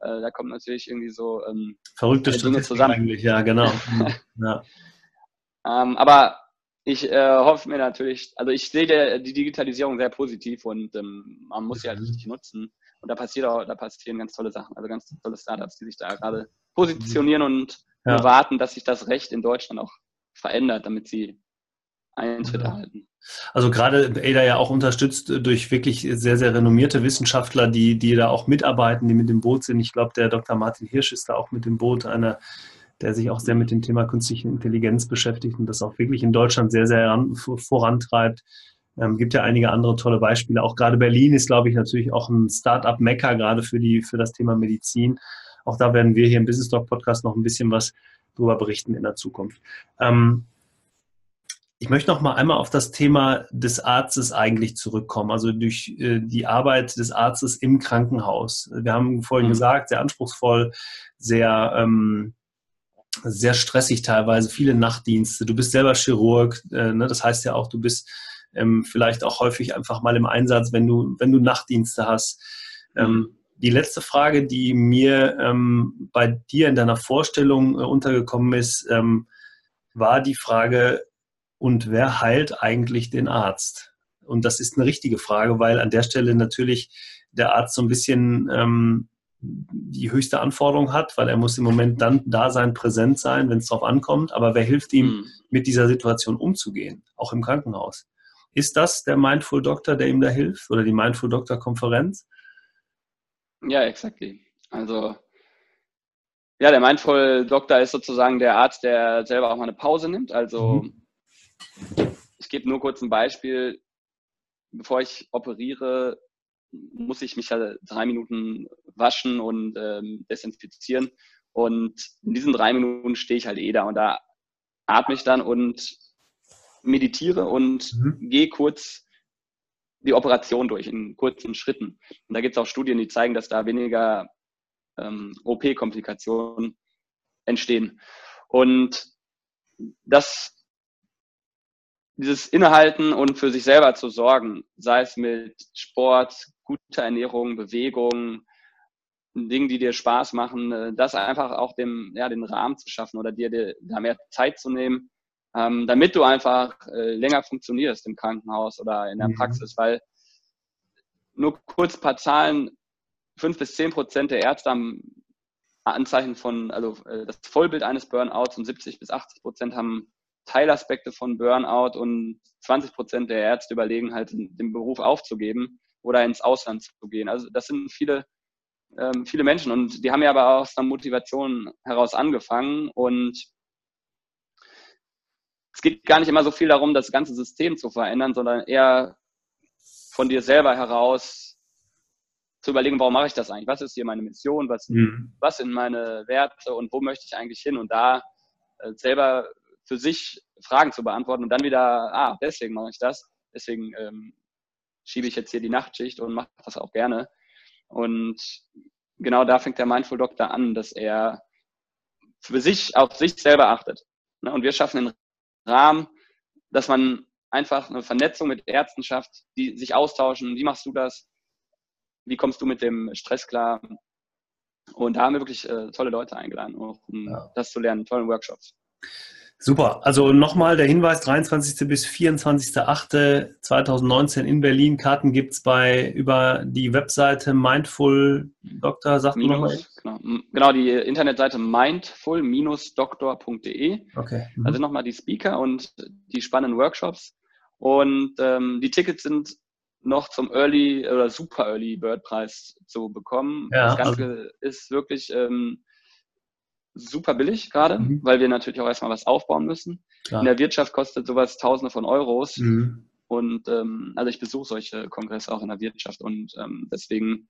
Äh, da kommt natürlich irgendwie so ähm, verrückte Dinge zusammen. Eigentlich, ja, genau. *laughs* ja. ähm, aber ich äh, hoffe mir natürlich, also ich sehe der, die Digitalisierung sehr positiv und ähm, man muss sie halt richtig nutzen. Und da passiert auch, da passieren ganz tolle Sachen, also ganz tolle Startups, die sich da gerade positionieren und ja. warten, dass sich das Recht in Deutschland auch verändert, damit sie Eintritt ja. erhalten. Also gerade ADA ja auch unterstützt durch wirklich sehr, sehr renommierte Wissenschaftler, die, die da auch mitarbeiten, die mit dem Boot sind. Ich glaube, der Dr. Martin Hirsch ist da auch mit dem Boot, einer, der sich auch sehr mit dem Thema künstliche Intelligenz beschäftigt und das auch wirklich in Deutschland sehr, sehr vorantreibt. Ähm, gibt ja einige andere tolle Beispiele. Auch gerade Berlin ist, glaube ich, natürlich auch ein Start-up-Mecker, gerade für, die, für das Thema Medizin. Auch da werden wir hier im Business Talk Podcast noch ein bisschen was darüber berichten in der Zukunft. Ähm, ich möchte noch mal einmal auf das Thema des Arztes eigentlich zurückkommen, also durch äh, die Arbeit des Arztes im Krankenhaus. Wir haben vorhin mhm. gesagt, sehr anspruchsvoll, sehr, ähm, sehr stressig teilweise, viele Nachtdienste. Du bist selber Chirurg, äh, ne? das heißt ja auch, du bist ähm, vielleicht auch häufig einfach mal im Einsatz, wenn du, wenn du Nachtdienste hast. Ähm. Die letzte Frage, die mir ähm, bei dir in deiner Vorstellung äh, untergekommen ist, ähm, war die Frage, und wer heilt eigentlich den Arzt? Und das ist eine richtige Frage, weil an der Stelle natürlich der Arzt so ein bisschen ähm, die höchste Anforderung hat, weil er muss im Moment dann da sein, präsent sein, wenn es darauf ankommt. Aber wer hilft ihm, mhm. mit dieser Situation umzugehen, auch im Krankenhaus? Ist das der Mindful Doctor, der ihm da hilft oder die Mindful Doctor Konferenz? Ja, exactly. Also ja, der Mindful Doctor ist sozusagen der Arzt, der selber auch mal eine Pause nimmt. Also mhm ich gebe nur kurz ein Beispiel. Bevor ich operiere, muss ich mich ja drei Minuten waschen und ähm, desinfizieren. Und in diesen drei Minuten stehe ich halt eh da und da atme ich dann und meditiere und mhm. gehe kurz die Operation durch in kurzen Schritten. Und da gibt es auch Studien, die zeigen, dass da weniger ähm, OP-Komplikationen entstehen. Und das dieses Innehalten und für sich selber zu sorgen, sei es mit Sport, guter Ernährung, Bewegung, Dingen, die dir Spaß machen, äh, das einfach auch dem, ja, den Rahmen zu schaffen oder dir, dir da mehr Zeit zu nehmen, ähm, damit du einfach äh, länger funktionierst im Krankenhaus oder in der mhm. Praxis, weil nur kurz ein paar Zahlen, fünf bis zehn Prozent der Ärzte haben Anzeichen von, also äh, das Vollbild eines Burnouts und 70 bis 80 Prozent haben Teilaspekte von Burnout und 20 Prozent der Ärzte überlegen halt, den Beruf aufzugeben oder ins Ausland zu gehen. Also das sind viele, ähm, viele Menschen und die haben ja aber aus einer Motivation heraus angefangen und es geht gar nicht immer so viel darum, das ganze System zu verändern, sondern eher von dir selber heraus zu überlegen, warum mache ich das eigentlich? Was ist hier meine Mission? Was, mhm. was sind meine Werte und wo möchte ich eigentlich hin? Und da äh, selber für sich Fragen zu beantworten und dann wieder, ah, deswegen mache ich das, deswegen ähm, schiebe ich jetzt hier die Nachtschicht und mache das auch gerne. Und genau da fängt der Mindful Doctor an, dass er für sich auf sich selber achtet. Ne? Und wir schaffen einen Rahmen, dass man einfach eine Vernetzung mit Ärzten schafft, die sich austauschen. Wie machst du das? Wie kommst du mit dem Stress klar? Und da haben wir wirklich äh, tolle Leute eingeladen, um ja. das zu lernen, tollen Workshops. Super. Also nochmal der Hinweis, 23. bis 24.08.2019 in Berlin. Karten gibt es bei über die Webseite Mindful Doctor, sagt Minus, nochmal. Genau. genau, die Internetseite mindful-doktor.de. Okay. Mhm. Also nochmal die Speaker und die spannenden Workshops. Und ähm, die Tickets sind noch zum Early oder Super Early Bird Preis zu bekommen. Ja, das Ganze also ist wirklich ähm, super billig gerade, mhm. weil wir natürlich auch erstmal was aufbauen müssen. Klar. In der Wirtschaft kostet sowas Tausende von Euros. Mhm. Und ähm, also ich besuche solche Kongresse auch in der Wirtschaft und ähm, deswegen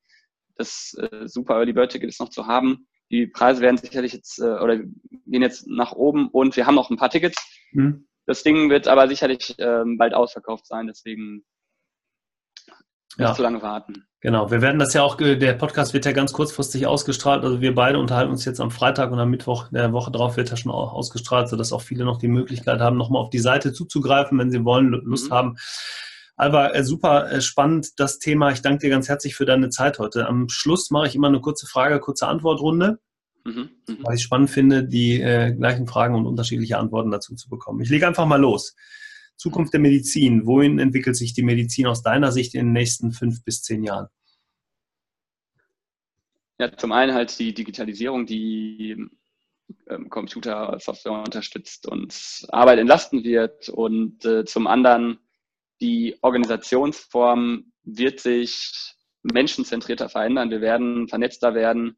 das äh, super Early Bird Ticket ist noch zu haben. Die Preise werden sicherlich jetzt äh, oder gehen jetzt nach oben und wir haben noch ein paar Tickets. Mhm. Das Ding wird aber sicherlich ähm, bald ausverkauft sein, deswegen nicht ja. zu lange warten. Genau, wir werden das ja auch, der Podcast wird ja ganz kurzfristig ausgestrahlt. Also wir beide unterhalten uns jetzt am Freitag und am Mittwoch der Woche drauf wird er schon ausgestrahlt, sodass auch viele noch die Möglichkeit haben, nochmal auf die Seite zuzugreifen, wenn sie wollen, Lust mhm. haben. Alba, äh, super äh, spannend das Thema. Ich danke dir ganz herzlich für deine Zeit heute. Am Schluss mache ich immer eine kurze Frage, kurze Antwortrunde, mhm. Mhm. weil ich spannend finde, die äh, gleichen Fragen und unterschiedliche Antworten dazu zu bekommen. Ich lege einfach mal los. Zukunft der Medizin. Wohin entwickelt sich die Medizin aus deiner Sicht in den nächsten fünf bis zehn Jahren? Ja, zum einen halt die Digitalisierung, die ähm, Computer, Software unterstützt und Arbeit entlasten wird. Und äh, zum anderen die Organisationsform wird sich menschenzentrierter verändern. Wir werden vernetzter werden.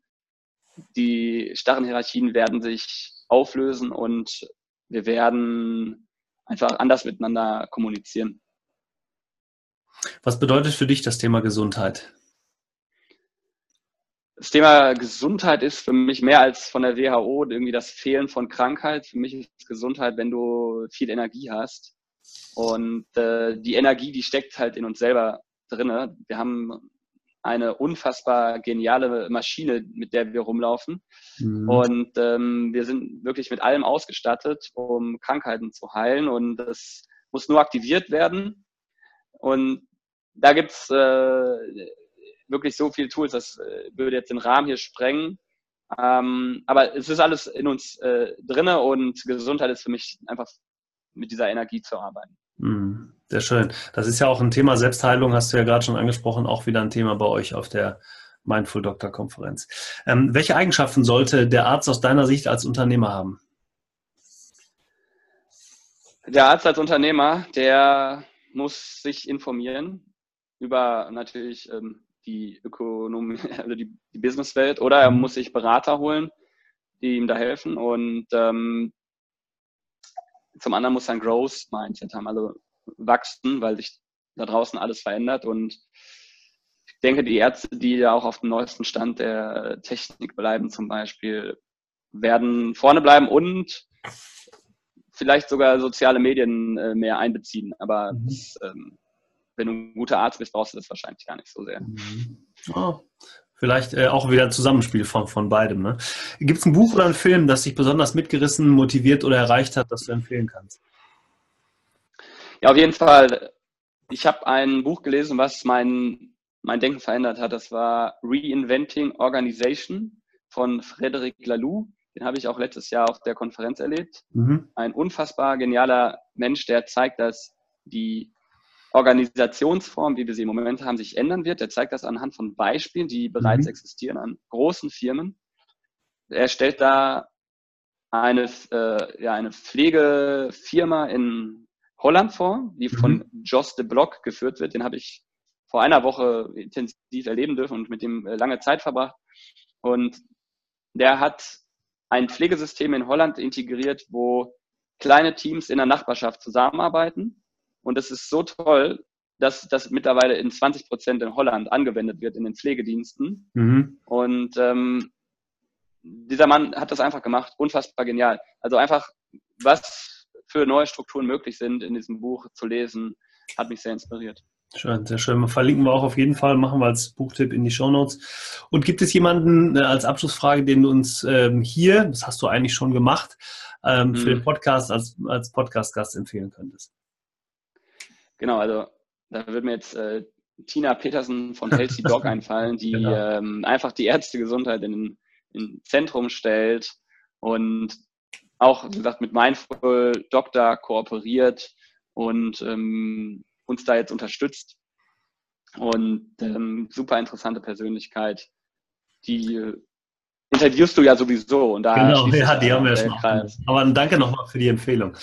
Die starren Hierarchien werden sich auflösen und wir werden einfach anders miteinander kommunizieren. Was bedeutet für dich das Thema Gesundheit? das Thema Gesundheit ist für mich mehr als von der WHO irgendwie das Fehlen von Krankheit. Für mich ist Gesundheit, wenn du viel Energie hast. Und äh, die Energie, die steckt halt in uns selber drinne. Wir haben eine unfassbar geniale Maschine, mit der wir rumlaufen. Mhm. Und ähm, wir sind wirklich mit allem ausgestattet, um Krankheiten zu heilen. Und das muss nur aktiviert werden. Und da gibt's äh, wirklich so viele Tools, das äh, würde jetzt den Rahmen hier sprengen. Ähm, aber es ist alles in uns äh, drinne und Gesundheit ist für mich einfach mit dieser Energie zu arbeiten. Mhm. Sehr schön. Das ist ja auch ein Thema Selbstheilung, hast du ja gerade schon angesprochen, auch wieder ein Thema bei euch auf der Mindful Doctor Konferenz. Ähm, welche Eigenschaften sollte der Arzt aus deiner Sicht als Unternehmer haben? Der Arzt als Unternehmer, der muss sich informieren über natürlich ähm, die Ökonomie, *laughs* also die, die Businesswelt, oder er mhm. muss sich Berater holen, die ihm da helfen. Und ähm, zum anderen muss ein Growth Mindset haben, also wachsen, weil sich da draußen alles verändert. Und ich denke, die Ärzte, die ja auch auf dem neuesten Stand der Technik bleiben, zum Beispiel, werden vorne bleiben und vielleicht sogar soziale Medien äh, mehr einbeziehen. Aber mhm. das, ähm, wenn du ein guter Arzt bist, brauchst du das wahrscheinlich gar nicht so sehr. Mhm. Oh, vielleicht äh, auch wieder ein Zusammenspiel von, von beidem. Ne? Gibt es ein Buch oder einen Film, das dich besonders mitgerissen, motiviert oder erreicht hat, das du empfehlen kannst? Ja, auf jeden Fall. Ich habe ein Buch gelesen, was mein, mein Denken verändert hat. Das war Reinventing Organization von Frederic Laloux. Den habe ich auch letztes Jahr auf der Konferenz erlebt. Mhm. Ein unfassbar genialer Mensch, der zeigt, dass die Organisationsform, wie wir sie im Moment haben, sich ändern wird. Er zeigt das anhand von Beispielen, die bereits mhm. existieren an großen Firmen. Er stellt da eine, äh, ja, eine Pflegefirma in Holland vor, die von mhm. Jos de Block geführt wird. Den habe ich vor einer Woche intensiv erleben dürfen und mit dem äh, lange Zeit verbracht. Und der hat ein Pflegesystem in Holland integriert, wo kleine Teams in der Nachbarschaft zusammenarbeiten. Und das ist so toll, dass das mittlerweile in 20 Prozent in Holland angewendet wird in den Pflegediensten. Mhm. Und ähm, dieser Mann hat das einfach gemacht, unfassbar genial. Also einfach, was für neue Strukturen möglich sind in diesem Buch zu lesen, hat mich sehr inspiriert. Schön, sehr schön. Verlinken wir auch auf jeden Fall, machen wir als Buchtipp in die Show Notes. Und gibt es jemanden äh, als Abschlussfrage, den du uns ähm, hier, das hast du eigentlich schon gemacht, ähm, mhm. für den Podcast als, als Podcast-Gast empfehlen könntest? Genau, also da würde mir jetzt äh, Tina Petersen von Healthy *laughs* Dog einfallen, die genau. ähm, einfach die Ärztegesundheit in, in Zentrum stellt und auch, wie gesagt, mit Mindful Doctor kooperiert und ähm, uns da jetzt unterstützt. Und ähm, super interessante Persönlichkeit, die interviewst du ja sowieso. Und da genau, ja, die haben wir schon. Aber danke nochmal für die Empfehlung.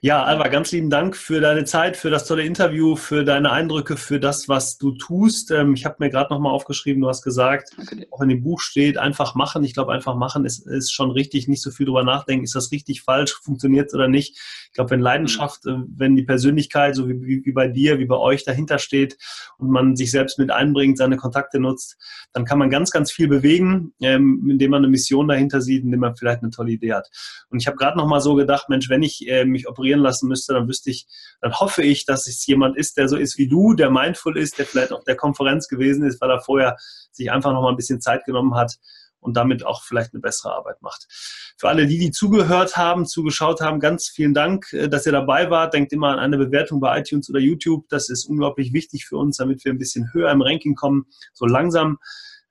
Ja, Alba, ganz lieben Dank für deine Zeit, für das tolle Interview, für deine Eindrücke, für das, was du tust. Ähm, ich habe mir gerade nochmal aufgeschrieben, du hast gesagt, auch in dem Buch steht, einfach machen. Ich glaube, einfach machen ist, ist schon richtig, nicht so viel drüber nachdenken, ist das richtig, falsch, funktioniert es oder nicht. Ich glaube, wenn Leidenschaft, mhm. wenn die Persönlichkeit, so wie, wie bei dir, wie bei euch dahinter steht und man sich selbst mit einbringt, seine Kontakte nutzt, dann kann man ganz, ganz viel bewegen, ähm, indem man eine Mission dahinter sieht, indem man vielleicht eine tolle Idee hat. Und ich habe gerade nochmal so gedacht, Mensch, wenn ich äh, mich operiere, operieren lassen müsste, dann wüsste ich, dann hoffe ich, dass es jemand ist, der so ist wie du, der mindful ist, der vielleicht auf der Konferenz gewesen ist, weil er vorher sich einfach noch mal ein bisschen Zeit genommen hat und damit auch vielleicht eine bessere Arbeit macht. Für alle die, die zugehört haben, zugeschaut haben, ganz vielen Dank, äh, dass ihr dabei wart. Denkt immer an eine Bewertung bei iTunes oder YouTube. Das ist unglaublich wichtig für uns, damit wir ein bisschen höher im Ranking kommen. So langsam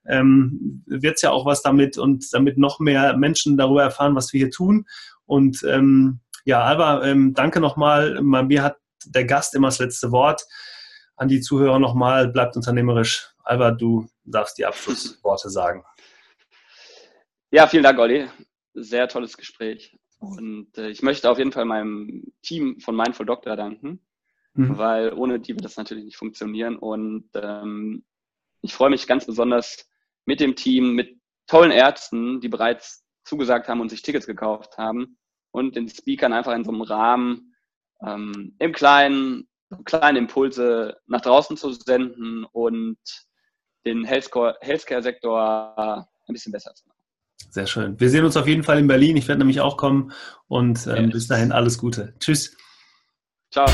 ähm, wird es ja auch was damit und damit noch mehr Menschen darüber erfahren, was wir hier tun. Und ähm, ja, Alba, ähm, danke nochmal. Bei mir hat der Gast immer das letzte Wort. An die Zuhörer nochmal, bleibt unternehmerisch. Alba, du darfst die Abschlussworte sagen. Ja, vielen Dank, Olli. Sehr tolles Gespräch. Und äh, ich möchte auf jeden Fall meinem Team von Mindful Doctor danken, mhm. weil ohne die wird das natürlich nicht funktionieren. Und ähm, ich freue mich ganz besonders mit dem Team, mit tollen Ärzten, die bereits zugesagt haben und sich Tickets gekauft haben, und den Speakern einfach in so einem Rahmen ähm, im Kleinen kleine Impulse nach draußen zu senden und den Healthcare-Sektor ein bisschen besser zu machen. Sehr schön. Wir sehen uns auf jeden Fall in Berlin. Ich werde nämlich auch kommen und ähm, bis dahin alles Gute. Tschüss. Ciao.